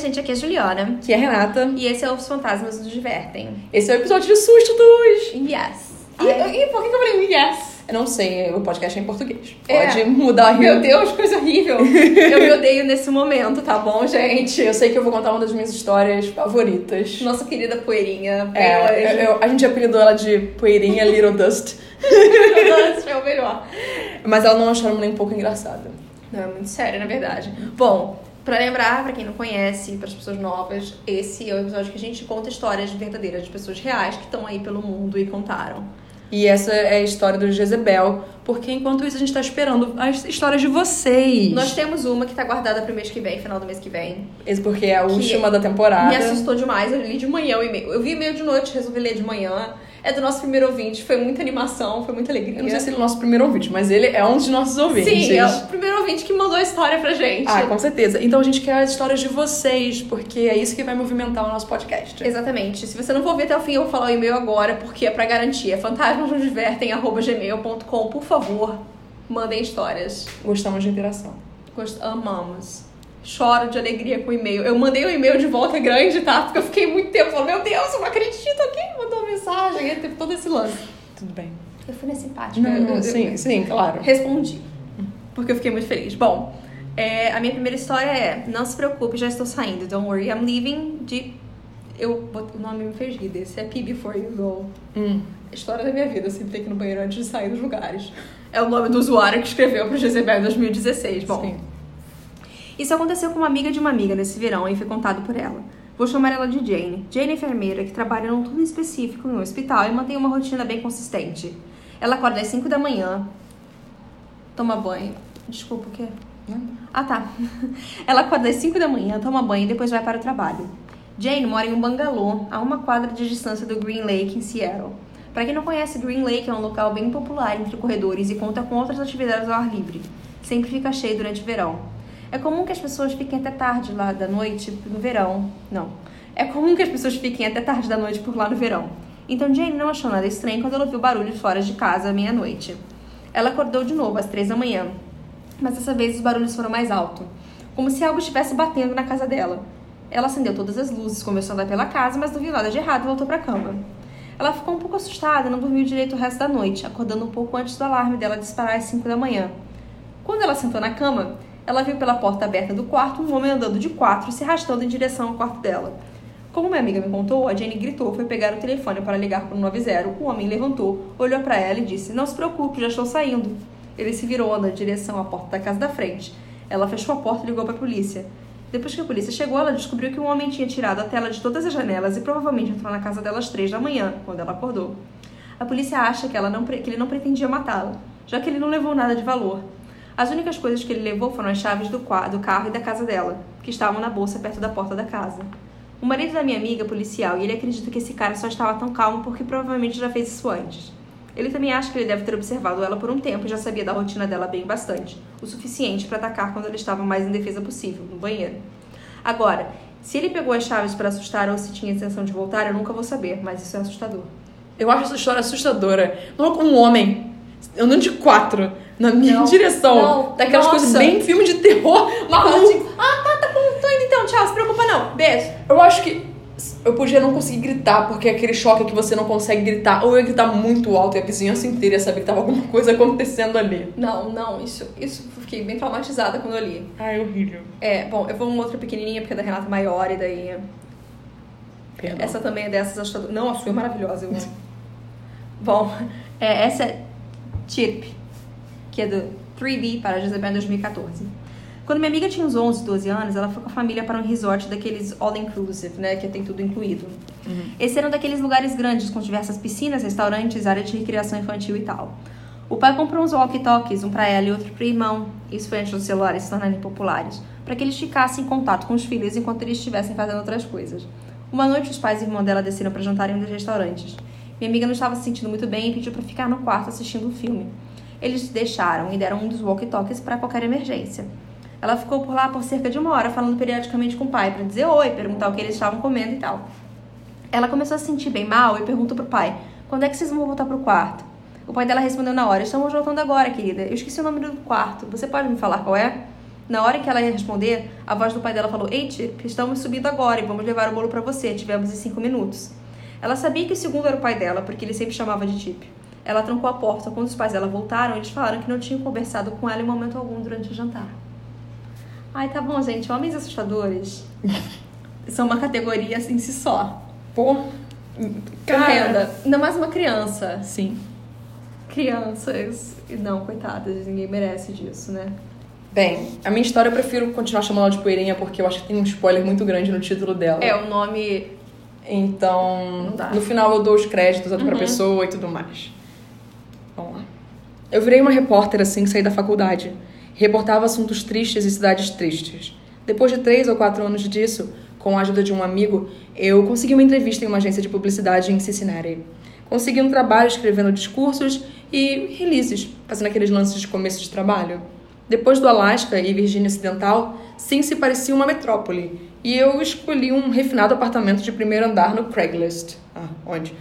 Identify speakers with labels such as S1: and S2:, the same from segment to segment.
S1: gente, aqui é a Juliana.
S2: Que é a Renata.
S1: E esse é Os Fantasmas nos Divertem.
S2: Esse é o episódio de susto dos.
S1: Yes.
S2: E, e por que eu falei yes? Eu não sei, o podcast é em português.
S1: É.
S2: Pode mudar
S1: Meu Deus, coisa horrível. Eu me odeio nesse momento, tá bom, gente?
S2: Eu sei que eu vou contar uma das minhas histórias favoritas.
S1: Nossa querida poeirinha.
S2: É, eu- eu- a gente apelidou ela de Poeirinha Little Dust.
S1: é o melhor.
S2: Mas ela não achou nem um pouco engraçada.
S1: Não, é muito sério, na verdade. Bom, pra lembrar, pra quem não conhece, para as pessoas novas, esse é o episódio que a gente conta histórias verdadeiras de pessoas reais que estão aí pelo mundo e contaram.
S2: E essa é a história do Jezebel, porque enquanto isso a gente tá esperando as histórias de vocês.
S1: Nós temos uma que tá guardada pro mês que vem, final do mês que vem.
S2: Esse porque é a última da temporada.
S1: Me assustou demais, eu li de manhã o e-mail. Eu vi e-mail de noite, resolvi ler de manhã. É do nosso primeiro ouvinte, foi muita animação, foi muita alegria.
S2: Eu não sei se ele é o nosso primeiro ouvinte, mas ele é um dos nossos ouvintes.
S1: Sim, é o primeiro ouvinte que mandou a história pra gente.
S2: Ah, com certeza. Então a gente quer as histórias de vocês, porque é isso que vai movimentar o nosso podcast.
S1: Exatamente. Se você não for ver até o fim, eu vou falar o e-mail agora, porque é pra garantir. É fantasmasnosdivertem.gmail.com. Por favor, mandem histórias.
S2: Gostamos de interação.
S1: Gost- Amamos. Choro de alegria com o e-mail. Eu mandei o e-mail de volta grande, tá? Porque eu fiquei muito tempo falando, meu Deus, eu não acredito, quem mandou uma mensagem? Aí teve todo esse lance.
S2: Tudo bem.
S1: Eu fui simpática.
S2: Não,
S1: eu,
S2: não,
S1: eu-
S2: sim, sim, claro.
S1: Respondi. Porque eu fiquei muito feliz. Bom, é, a minha primeira história é: Não se preocupe, já estou saindo. Don't worry, I'm leaving. De. Eu, o nome me fez rir desse. É P Before You Go.
S2: Hum.
S1: História da minha vida, eu sempre tenho que ir no banheiro antes de sair dos lugares. É o nome do usuário que escreveu pro Jezebel em 2016. Bom,
S2: Sim.
S1: Isso aconteceu com uma amiga de uma amiga nesse verão e foi contado por ela. Vou chamar ela de Jane. Jane é enfermeira que trabalha num turno específico em um hospital e mantém uma rotina bem consistente. Ela acorda às 5 da manhã, toma banho. Desculpa, o quê? Ah, tá. Ela acorda às 5 da manhã, toma banho e depois vai para o trabalho. Jane mora em um bangalô, a uma quadra de distância do Green Lake, em Seattle. Para quem não conhece, Green Lake é um local bem popular entre corredores e conta com outras atividades ao ar livre. Sempre fica cheio durante o verão. É comum que as pessoas fiquem até tarde lá da noite no verão. Não. É comum que as pessoas fiquem até tarde da noite por lá no verão. Então Jane não achou nada estranho quando ela ouviu barulhos fora de casa à meia-noite. Ela acordou de novo às três da manhã, mas dessa vez os barulhos foram mais altos, como se algo estivesse batendo na casa dela. Ela acendeu todas as luzes, começou a andar pela casa, mas não viu nada de errado e voltou para a cama. Ela ficou um pouco assustada e não dormiu direito o resto da noite, acordando um pouco antes do alarme dela disparar às 5 da manhã. Quando ela sentou na cama, ela viu pela porta aberta do quarto um homem andando de quatro se arrastando em direção ao quarto dela. Como minha amiga me contou, a Jenny gritou, foi pegar o telefone para ligar para o 90. O homem levantou, olhou para ela e disse: Não se preocupe, já estou saindo. Ele se virou na direção à porta da casa da frente. Ela fechou a porta e ligou para a polícia. Depois que a polícia chegou, ela descobriu que o homem tinha tirado a tela de todas as janelas e provavelmente entrou na casa dela às três da manhã, quando ela acordou. A polícia acha que, ela não, que ele não pretendia matá-la, já que ele não levou nada de valor. As únicas coisas que ele levou foram as chaves do, do carro e da casa dela, que estavam na bolsa perto da porta da casa. O marido da minha amiga é policial e ele acredita que esse cara só estava tão calmo porque provavelmente já fez isso antes. Ele também acha que ele deve ter observado ela por um tempo e já sabia da rotina dela bem bastante, o suficiente para atacar quando ela estava mais indefesa possível, no banheiro. Agora, se ele pegou as chaves para assustar ou se tinha intenção de voltar, eu nunca vou saber, mas isso é assustador.
S2: Eu acho essa história assustadora. Não um homem andando de quatro na minha
S1: Não,
S2: direção.
S1: não,
S2: Daquelas
S1: nossa.
S2: coisas bem filme de terror. Maluco.
S1: assim, ah, tá, tá bom, tô indo então, tchau, se preocupa não, beijo.
S2: Eu acho que eu podia não conseguir gritar, porque é aquele choque que você não consegue gritar. Ou eu ia gritar muito alto e a vizinhança inteira ia saber que tava alguma coisa acontecendo ali.
S1: Não, não, isso, isso eu fiquei bem traumatizada quando eu li.
S2: Ai, horrível.
S1: É, bom, eu vou uma outra pequenininha, porque é da Renata maior, e daí...
S2: Perdão.
S1: Essa também é dessas assustadoras. Não, a sua é maravilhosa, eu amo. Bom, é, essa é Chip, que é do 3D para Jezebel em 2014. Quando minha amiga tinha uns 11, 12 anos, ela foi com a família para um resort daqueles all-inclusive, né? Que tem tudo incluído. Esse era um daqueles lugares grandes com diversas piscinas, restaurantes, área de recreação infantil e tal. O pai comprou uns walkie-talkies, um para ela e outro para o irmão. Isso foi antes dos celulares se tornarem populares, para que eles ficassem em contato com os filhos enquanto eles estivessem fazendo outras coisas. Uma noite, os pais e irmão dela desceram para jantar em um dos restaurantes. Minha amiga não estava se sentindo muito bem e pediu para ficar no quarto assistindo um filme. Eles deixaram e deram um dos walkie-talkies para qualquer emergência. Ela ficou por lá por cerca de uma hora falando periodicamente com o pai para dizer oi, perguntar o que eles estavam comendo e tal. Ela começou a se sentir bem mal e perguntou pro pai: quando é que vocês vão voltar pro quarto? O pai dela respondeu na hora: estamos voltando agora, querida. Eu esqueci o nome do quarto. Você pode me falar qual é? Na hora que ela ia responder, a voz do pai dela falou: Chip, estamos subindo agora e vamos levar o bolo para você. Tivemos em cinco minutos. Ela sabia que o segundo era o pai dela, porque ele sempre chamava de Chip. Ela trancou a porta. Quando os pais dela voltaram, eles falaram que não tinham conversado com ela em momento algum durante o jantar. Ai, tá bom, gente. Homens assustadores são uma categoria em si só.
S2: Pô,
S1: Cara. Ainda mais uma criança.
S2: Sim.
S1: Crianças. Não, coitadas, ninguém merece disso, né?
S2: Bem, a minha história eu prefiro continuar chamando ela de poeirinha porque eu acho que tem um spoiler muito grande no título dela.
S1: É, o nome.
S2: Então, no final eu dou os créditos uhum. pra pessoa e tudo mais. Vamos lá. Eu virei uma repórter assim que saí da faculdade. Reportava assuntos tristes e cidades tristes. Depois de três ou quatro anos disso, com a ajuda de um amigo, eu consegui uma entrevista em uma agência de publicidade em Cincinnati. Consegui um trabalho escrevendo discursos e releases, fazendo aqueles lances de começo de trabalho. Depois do Alasca e Virgínia Ocidental, Cincy parecia uma metrópole, e eu escolhi um refinado apartamento de primeiro andar no Craigslist. Ah, onde?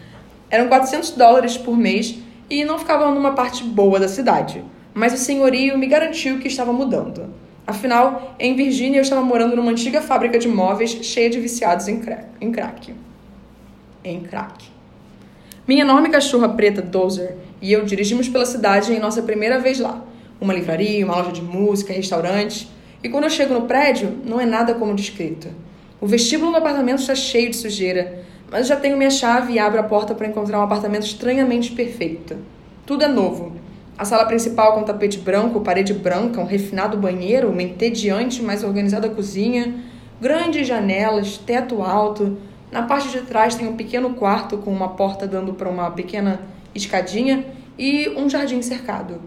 S2: Eram 400 dólares por mês e não ficava numa parte boa da cidade, mas o senhorio me garantiu que estava mudando. Afinal, em Virgínia eu estava morando numa antiga fábrica de móveis cheia de viciados em crack. Em crack. Em crack. Minha enorme cachorra preta, Dozer, e eu dirigimos pela cidade em nossa primeira vez lá uma livraria, uma loja de música, restaurante. E quando eu chego no prédio, não é nada como descrito. O vestíbulo do apartamento está cheio de sujeira, mas já tenho minha chave e abro a porta para encontrar um apartamento estranhamente perfeito. Tudo é novo. A sala principal com tapete branco, parede branca, um refinado banheiro, uma entediante, mais organizada cozinha, grandes janelas, teto alto. Na parte de trás tem um pequeno quarto com uma porta dando para uma pequena escadinha e um jardim cercado.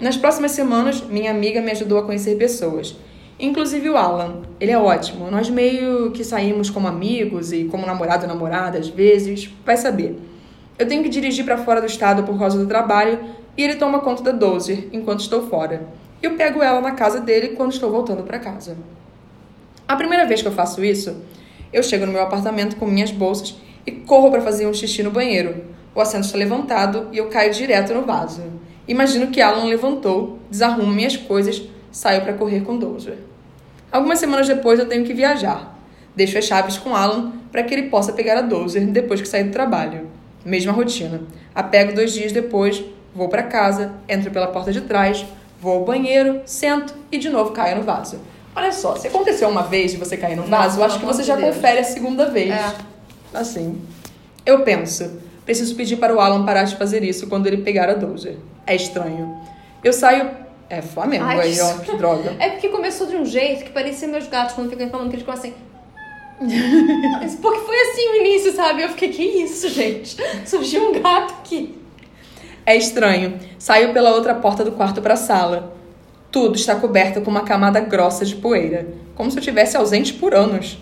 S2: Nas próximas semanas, minha amiga me ajudou a conhecer pessoas, inclusive o Alan. Ele é ótimo. Nós meio que saímos como amigos e como namorado e namorada às vezes, vai saber. Eu tenho que dirigir para fora do estado por causa do trabalho e ele toma conta da Dozer enquanto estou fora. Eu pego ela na casa dele quando estou voltando para casa. A primeira vez que eu faço isso, eu chego no meu apartamento com minhas bolsas e corro para fazer um xixi no banheiro. O assento está levantado e eu caio direto no vaso. Imagino que Alan levantou, desarruma minhas coisas, saiu para correr com Dozer. Algumas semanas depois eu tenho que viajar. Deixo as chaves com Alan para que ele possa pegar a Dozer depois que sair do trabalho. Mesma rotina. A pego dois dias depois, vou para casa, entro pela porta de trás, vou ao banheiro, sento e de novo caio no vaso. Olha só, se aconteceu uma vez de você cair no vaso, eu acho que você já
S1: de Deus.
S2: confere a segunda vez.
S1: É.
S2: Assim. Eu penso, preciso pedir para o Alan parar de fazer isso quando ele pegar a Dozer. É estranho. Eu saio. É Flamengo
S1: Ai,
S2: aí, ó, que droga.
S1: É porque começou de um jeito que parecia meus gatos quando ficam reclamando que eles ficam assim. Porque foi assim o início, sabe? Eu fiquei, que isso, gente? Surgiu um gato aqui.
S2: É estranho. Saio pela outra porta do quarto para a sala. Tudo está coberto com uma camada grossa de poeira, como se eu tivesse ausente por anos.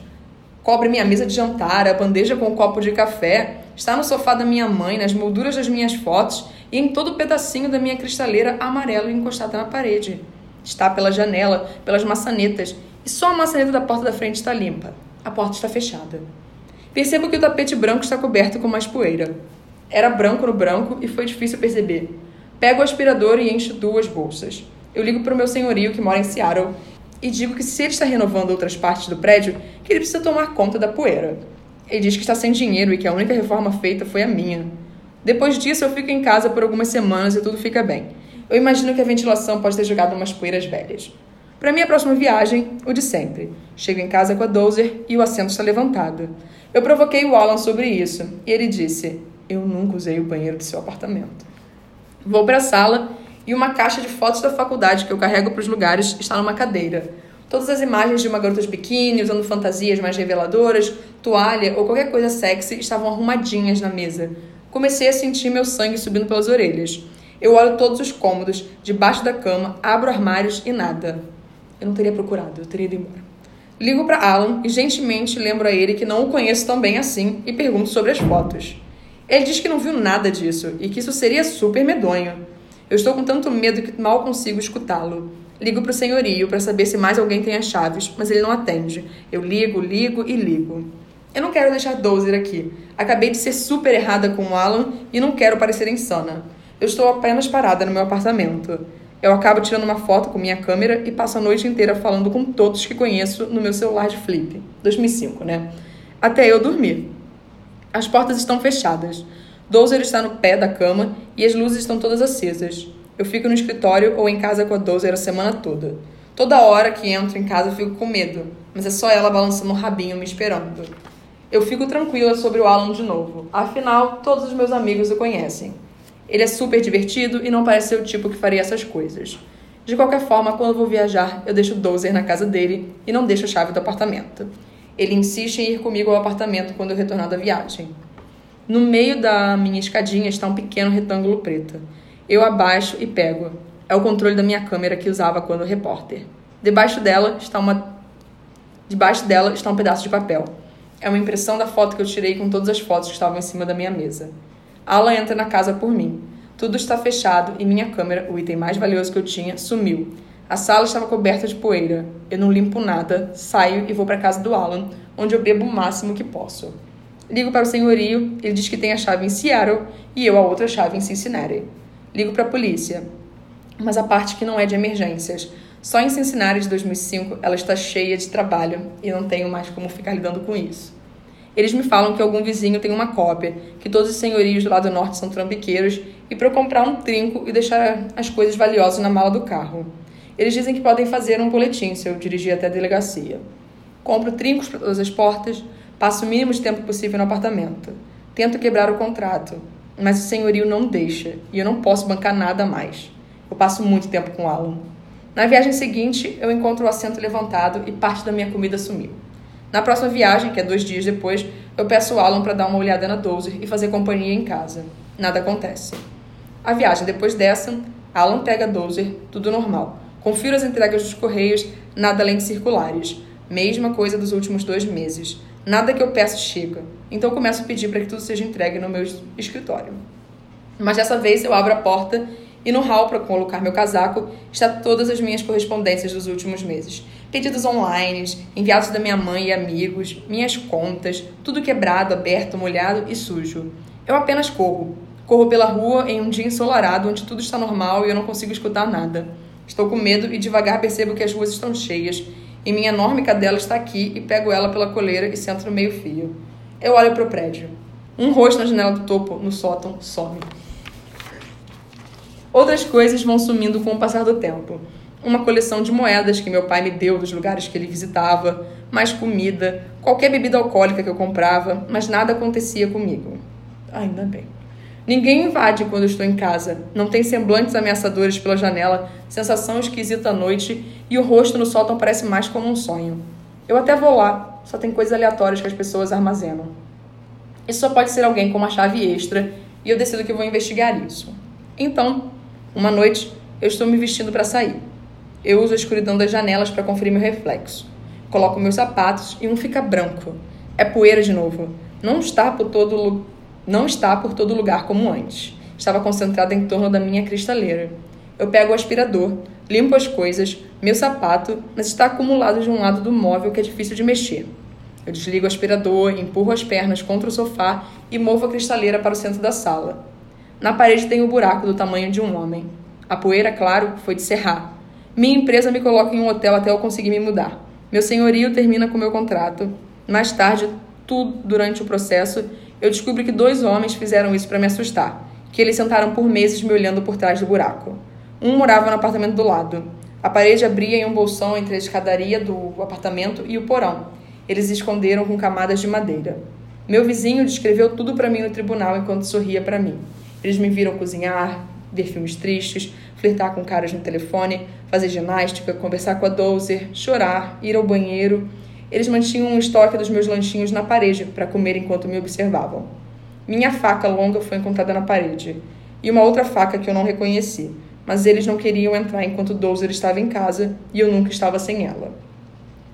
S2: Cobre minha mesa de jantar, a bandeja com um copo de café, está no sofá da minha mãe, nas molduras das minhas fotos e em todo pedacinho da minha cristaleira amarelo encostada na parede. Está pela janela, pelas maçanetas, e só a maçaneta da porta da frente está limpa. A porta está fechada. Percebo que o tapete branco está coberto com mais poeira. Era branco no branco e foi difícil perceber. Pego o aspirador e encho duas bolsas. Eu ligo para o meu senhorio que mora em Seattle e digo que se ele está renovando outras partes do prédio, que ele precisa tomar conta da poeira. Ele diz que está sem dinheiro e que a única reforma feita foi a minha. Depois disso, eu fico em casa por algumas semanas e tudo fica bem. Eu imagino que a ventilação pode ter jogado umas poeiras velhas. Para minha próxima viagem, o de sempre. Chego em casa com a Dozer e o assento está levantado. Eu provoquei o Alan sobre isso e ele disse: Eu nunca usei o banheiro do seu apartamento. Vou para a sala e uma caixa de fotos da faculdade que eu carrego para os lugares está numa cadeira. Todas as imagens de uma garota de biquíni, usando fantasias mais reveladoras, toalha ou qualquer coisa sexy estavam arrumadinhas na mesa. Comecei a sentir meu sangue subindo pelas orelhas. Eu olho todos os cômodos, debaixo da cama, abro armários e nada. Eu não teria procurado, eu teria ido embora. Ligo para Alan e gentilmente lembro a ele que não o conheço tão bem assim e pergunto sobre as fotos. Ele diz que não viu nada disso e que isso seria super medonho. Eu estou com tanto medo que mal consigo escutá-lo. Ligo para o senhorio para saber se mais alguém tem as chaves, mas ele não atende. Eu ligo, ligo e ligo. Eu não quero deixar Dozer aqui. Acabei de ser super errada com o Alan e não quero parecer insana. Eu estou apenas parada no meu apartamento. Eu acabo tirando uma foto com minha câmera e passo a noite inteira falando com todos que conheço no meu celular de flip. 2005, né? Até eu dormir. As portas estão fechadas. Dozer está no pé da cama e as luzes estão todas acesas. Eu fico no escritório ou em casa com a Dozer a semana toda. Toda hora que entro em casa eu fico com medo, mas é só ela balançando o rabinho me esperando. Eu fico tranquila sobre o Alan de novo. Afinal, todos os meus amigos o conhecem. Ele é super divertido e não parece ser o tipo que faria essas coisas. De qualquer forma, quando vou viajar, eu deixo o Dozer na casa dele e não deixo a chave do apartamento. Ele insiste em ir comigo ao apartamento quando eu retornar da viagem. No meio da minha escadinha está um pequeno retângulo preto. Eu abaixo e pego. É o controle da minha câmera que usava quando repórter. Debaixo dela está uma Debaixo dela está um pedaço de papel. É uma impressão da foto que eu tirei com todas as fotos que estavam em cima da minha mesa. Alan entra na casa por mim. Tudo está fechado e minha câmera, o item mais valioso que eu tinha, sumiu. A sala estava coberta de poeira. Eu não limpo nada, saio e vou para a casa do Alan, onde eu bebo o máximo que posso. Ligo para o senhorio, ele diz que tem a chave em Seattle e eu a outra chave em Cincinnati. Ligo para a polícia, mas a parte que não é de emergências. Só em Cincinnati de 2005 ela está cheia de trabalho e não tenho mais como ficar lidando com isso. Eles me falam que algum vizinho tem uma cópia, que todos os senhorios do lado norte são trambiqueiros e para eu comprar um trinco e deixar as coisas valiosas na mala do carro. Eles dizem que podem fazer um boletim se eu dirigir até a delegacia. Compro trincos para todas as portas, passo o mínimo de tempo possível no apartamento. Tento quebrar o contrato, mas o senhorio não deixa e eu não posso bancar nada mais. Eu passo muito tempo com Alan. Na viagem seguinte, eu encontro o assento levantado e parte da minha comida sumiu. Na próxima viagem, que é dois dias depois, eu peço o Alan para dar uma olhada na Dozer e fazer companhia em casa. Nada acontece. A viagem depois dessa, Alan pega a Dozer, tudo normal. Confiro as entregas dos correios, nada além de circulares. Mesma coisa dos últimos dois meses. Nada que eu peço chega. Então começo a pedir para que tudo seja entregue no meu escritório. Mas dessa vez eu abro a porta e no hall para colocar meu casaco está todas as minhas correspondências dos últimos meses. Pedidos online, enviados da minha mãe e amigos, minhas contas, tudo quebrado, aberto, molhado e sujo. Eu apenas corro. Corro pela rua em um dia ensolarado onde tudo está normal e eu não consigo escutar nada. Estou com medo e devagar percebo que as ruas estão cheias e minha enorme cadela está aqui e pego ela pela coleira e sento no meio-fio. Eu olho para o prédio. Um rosto na janela do topo, no sótão, some. Outras coisas vão sumindo com o passar do tempo. Uma coleção de moedas que meu pai me deu dos lugares que ele visitava, mais comida, qualquer bebida alcoólica que eu comprava, mas nada acontecia comigo. Ainda bem. Ninguém invade quando eu estou em casa. Não tem semblantes ameaçadores pela janela, sensação esquisita à noite e o rosto no sótão parece mais como um sonho. Eu até vou lá, só tem coisas aleatórias que as pessoas armazenam. Isso só pode ser alguém com uma chave extra e eu decido que vou investigar isso. Então, uma noite, eu estou me vestindo para sair. Eu uso a escuridão das janelas para conferir meu reflexo. Coloco meus sapatos e um fica branco. É poeira de novo. Não está por todo não está por todo lugar como antes. Estava concentrada em torno da minha cristaleira. Eu pego o aspirador, limpo as coisas, meu sapato, mas está acumulado de um lado do móvel que é difícil de mexer. Eu desligo o aspirador, empurro as pernas contra o sofá e movo a cristaleira para o centro da sala. Na parede tem um buraco do tamanho de um homem. A poeira, claro, foi de serrar. Minha empresa me coloca em um hotel até eu conseguir me mudar. Meu senhorio termina com meu contrato. Mais tarde, tudo durante o processo, eu descubro que dois homens fizeram isso para me assustar. Que eles sentaram por meses me olhando por trás do buraco. Um morava no apartamento do lado. A parede abria em um bolsão entre a escadaria do apartamento e o porão. Eles esconderam com camadas de madeira. Meu vizinho descreveu tudo para mim no tribunal enquanto sorria para mim. Eles me viram cozinhar, ver filmes tristes, flertar com caras no telefone, fazer ginástica, conversar com a Dozer, chorar, ir ao banheiro. Eles mantinham um estoque dos meus lanchinhos na parede para comer enquanto me observavam. Minha faca longa foi encontrada na parede e uma outra faca que eu não reconheci, mas eles não queriam entrar enquanto Dozer estava em casa e eu nunca estava sem ela.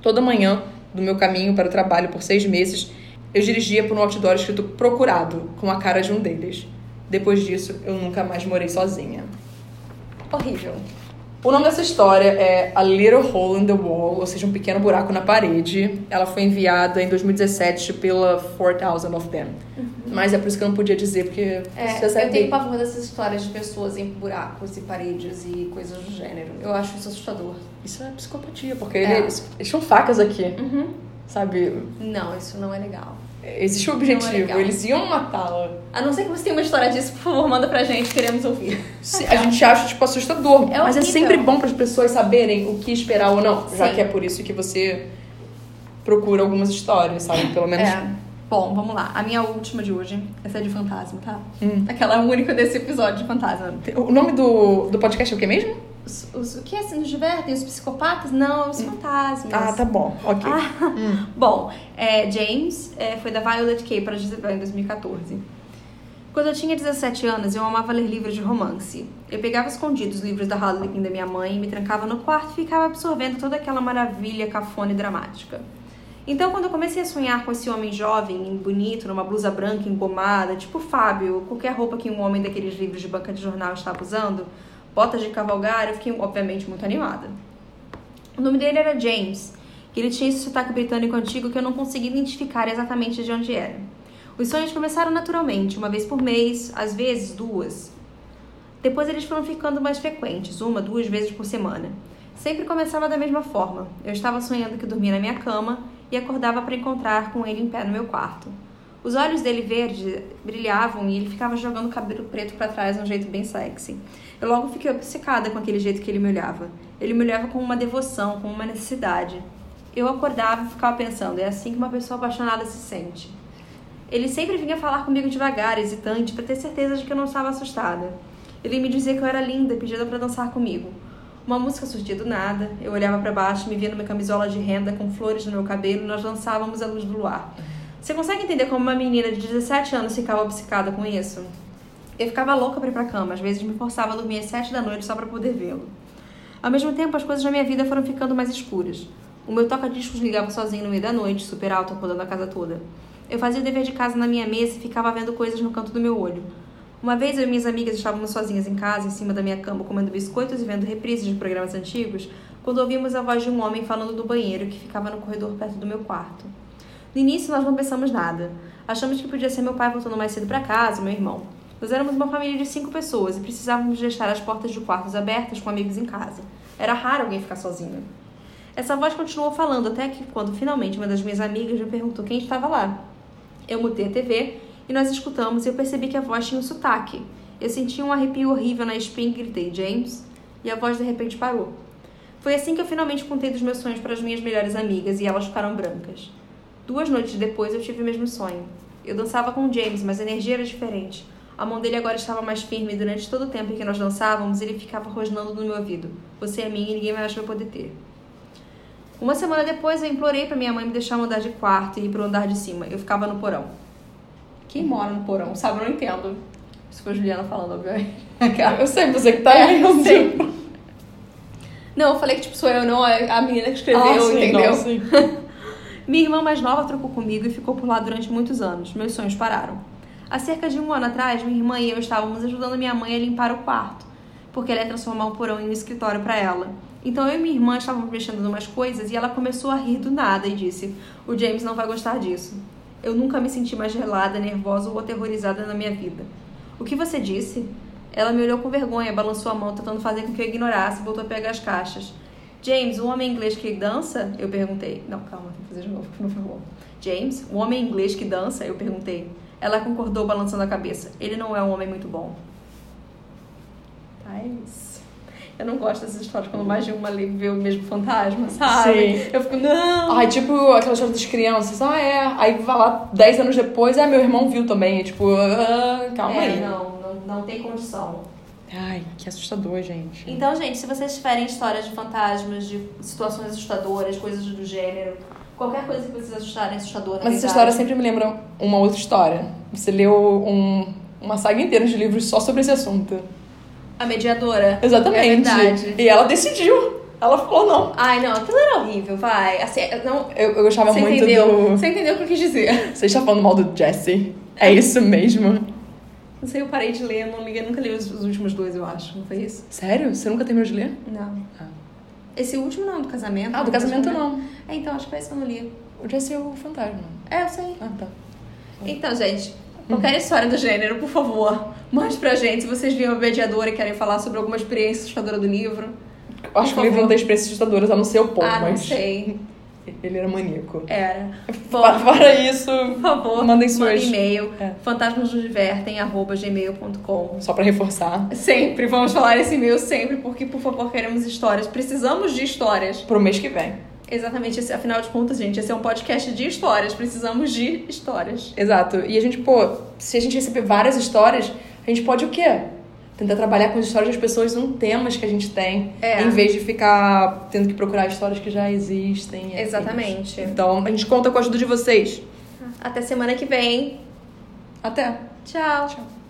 S2: Toda manhã, do meu caminho para o trabalho por seis meses, eu dirigia por um outdoor escrito procurado, com a cara de um deles. Depois disso, eu nunca mais morei sozinha. Horrível. O nome dessa história é A Little Hole in the Wall, ou seja, um pequeno buraco na parede. Ela foi enviada em 2017 pela 4000 of Them. Mas é por isso que eu não podia dizer, porque
S1: É,
S2: você
S1: eu tenho pavor dessas histórias de pessoas em buracos e paredes e coisas do gênero. Eu acho isso assustador.
S2: Isso é psicopatia, porque
S1: É.
S2: eles, eles tinham facas aqui,
S1: Uhum.
S2: sabe?
S1: Não, isso não é legal.
S2: Existe o
S1: Não é
S2: objetivo,
S1: legal.
S2: eles iam matá-la.
S1: A não ser que você tenha uma história disso, por favor, manda pra gente, queremos ouvir.
S2: A gente acha, tipo, assustador.
S1: É
S2: mas é sempre bom para as pessoas saberem o que esperar ou não. Já
S1: Sim.
S2: que é por isso que você procura algumas histórias, sabe? Pelo menos.
S1: É. Bom, vamos lá. A minha última de hoje, essa é de fantasma, tá?
S2: Hum.
S1: Aquela única desse episódio de fantasma.
S2: O nome do, do podcast é o que mesmo?
S1: Os, os- o que assim nos divertem? Os psicopatas? Não, os fantasmas.
S2: Ah, tá bom. Ok.
S1: Ah, Bom, é, James é, foi da Violet K para Jezebel em 2014. Quando eu tinha 17 anos, eu amava ler livros de romance. Eu pegava escondidos os livros da Harlequin da minha mãe, me trancava no quarto e ficava absorvendo toda aquela maravilha cafona e dramática. Então, quando eu comecei a sonhar com esse homem jovem, bonito, numa blusa branca engomada, tipo Fábio, qualquer roupa que um homem daqueles livros de banca de jornal estava usando, botas de cavalgar, eu fiquei, obviamente, muito animada. O nome dele era James, que ele tinha esse sotaque britânico antigo que eu não conseguia identificar exatamente de onde era. Os sonhos começaram naturalmente, uma vez por mês, às vezes duas. Depois eles foram ficando mais frequentes, uma, duas vezes por semana. Sempre começava da mesma forma. Eu estava sonhando que dormia na minha cama e acordava para encontrar com ele em pé no meu quarto. Os olhos dele verdes brilhavam e ele ficava jogando o cabelo preto para trás de um jeito bem sexy. Eu logo fiquei obcecada com aquele jeito que ele me olhava. Ele me olhava com uma devoção, com uma necessidade. Eu acordava e ficava pensando, é assim que uma pessoa apaixonada se sente. Ele sempre vinha falar comigo devagar, hesitante, para ter certeza de que eu não estava assustada. Ele me dizia que eu era linda, pedindo para dançar comigo. Uma música surgia do nada, eu olhava para baixo, me via numa camisola de renda com flores no meu cabelo e nós dançávamos à luz do luar. Você consegue entender como uma menina de 17 anos ficava obcecada com isso? Eu ficava louca para ir pra cama, às vezes me forçava a dormir às 7 da noite só para poder vê-lo. Ao mesmo tempo, as coisas na minha vida foram ficando mais escuras. O meu toca-discos ligava sozinho no meio da noite, super alto, acordando a casa toda. Eu fazia o dever de casa na minha mesa e ficava vendo coisas no canto do meu olho. Uma vez eu e minhas amigas estávamos sozinhas em casa, em cima da minha cama, comendo biscoitos e vendo reprises de programas antigos, quando ouvimos a voz de um homem falando do banheiro que ficava no corredor perto do meu quarto. No início, nós não pensamos nada. Achamos que podia ser meu pai voltando mais cedo para casa, meu irmão. Nós éramos uma família de cinco pessoas e precisávamos deixar as portas de quartos abertas com amigos em casa. Era raro alguém ficar sozinho. Essa voz continuou falando até que, quando finalmente uma das minhas amigas me perguntou quem estava lá. Eu mutei a TV e nós escutamos e eu percebi que a voz tinha um sotaque. Eu senti um arrepio horrível na espinha e gritei, James, e a voz de repente parou. Foi assim que eu finalmente contei dos meus sonhos para as minhas melhores amigas e elas ficaram brancas. Duas noites depois eu tive o mesmo sonho. Eu dançava com James, mas a energia era diferente. A mão dele agora estava mais firme e durante todo o tempo em que nós dançávamos, ele ficava rosnando no meu ouvido. Você é minha e ninguém mais vai poder ter. Uma semana depois, eu implorei para minha mãe me deixar mudar de quarto e ir pro andar de cima. Eu ficava no porão. Quem mora no porão, sabe? Eu não entendo. Isso foi a Juliana falando, obviamente.
S2: Eu sei, você que tá
S1: É, eu
S2: rindo.
S1: sei. Não, eu falei que tipo, sou eu, não a a menina que escreveu,
S2: Ah, sim,
S1: entendeu?
S2: não, sim.
S1: Minha irmã mais nova trocou comigo e ficou por lá durante muitos anos. Meus sonhos pararam. Há cerca de um ano atrás, minha irmã e eu estávamos ajudando minha mãe a limpar o quarto, porque ela ia transformar o porão em um escritório para ela. Então eu e minha irmã estávamos mexendo em umas coisas e ela começou a rir do nada e disse: O James não vai gostar disso. Eu nunca me senti mais gelada, nervosa ou aterrorizada na minha vida. O que você disse? Ela me olhou com vergonha, balançou a mão, tentando fazer com que eu ignorasse e voltou a pegar as caixas. James, o homem inglês que dança? Eu perguntei. Não, calma, vou fazer de novo, por favor. James, o homem inglês que dança? Eu perguntei. Ela concordou, balançando a cabeça. Ele não é um homem muito bom. Mas. Eu não gosto dessas histórias quando mais de uma vê o mesmo fantasma, sabe?
S2: Sim.
S1: Eu fico, não!
S2: Ai, tipo aquela história das crianças. Ah, é. Aí vai lá 10 anos depois, ah, meu irmão viu também. É tipo, ah, calma
S1: é,
S2: aí.
S1: não, não, não tem condição.
S2: Ai, que assustador, gente.
S1: Então, gente, se vocês tiverem histórias de fantasmas, de situações assustadoras, coisas do gênero, qualquer coisa que vocês acharem assustadora.
S2: Mas essa
S1: verdade,
S2: história sempre me lembra uma outra história. Você leu um, uma saga inteira de livros só sobre esse assunto.
S1: A mediadora.
S2: Exatamente.
S1: É verdade.
S2: E ela decidiu. Ela falou não.
S1: Ai, não, aquilo era horrível, vai. Assim, não,
S2: Eu, eu gostava
S1: você
S2: muito
S1: entendeu?
S2: do.
S1: Você entendeu o que eu quis dizer.
S2: Você está falando mal do Jesse. É isso mesmo.
S1: Não sei, eu parei de ler, não li, nunca li os, os últimos dois, eu acho. Não foi isso?
S2: Sério? Você nunca terminou de ler?
S1: Não.
S2: Ah.
S1: Esse último não, do casamento.
S2: Ah, do casamento não.
S1: É, então, acho que foi esse que eu não li.
S2: O Jesse é o fantasma.
S1: É, eu sei.
S2: Ah, tá.
S1: Então, gente, qualquer história do gênero, por favor, mande pra gente. Se vocês viram a mediadora e querem falar sobre alguma experiência assustadora do livro.
S2: Eu acho que o livro não tem experiências assustadoras, a não ser o Paul,
S1: ah, não
S2: mas
S1: sei.
S2: Ele era maníaco.
S1: Era.
S2: Fora, fora isso,
S1: por favor,
S2: mandem suas.
S1: e-mail.
S2: É. Só pra reforçar.
S1: Sempre, vamos falar esse e-mail sempre, porque, por favor, queremos histórias. Precisamos de histórias.
S2: Pro mês que vem.
S1: Exatamente, esse, afinal de contas, gente, esse é um podcast de histórias. Precisamos de histórias.
S2: Exato. E a gente, pô, se a gente receber várias histórias, a gente pode o quê? Tentar trabalhar com as histórias das pessoas em temas que a gente tem.
S1: É.
S2: Em vez de ficar tendo que procurar histórias que já existem.
S1: Exatamente.
S2: Então, a gente conta com a ajuda de vocês.
S1: Até semana que vem.
S2: Até.
S1: Tchau.
S2: Tchau.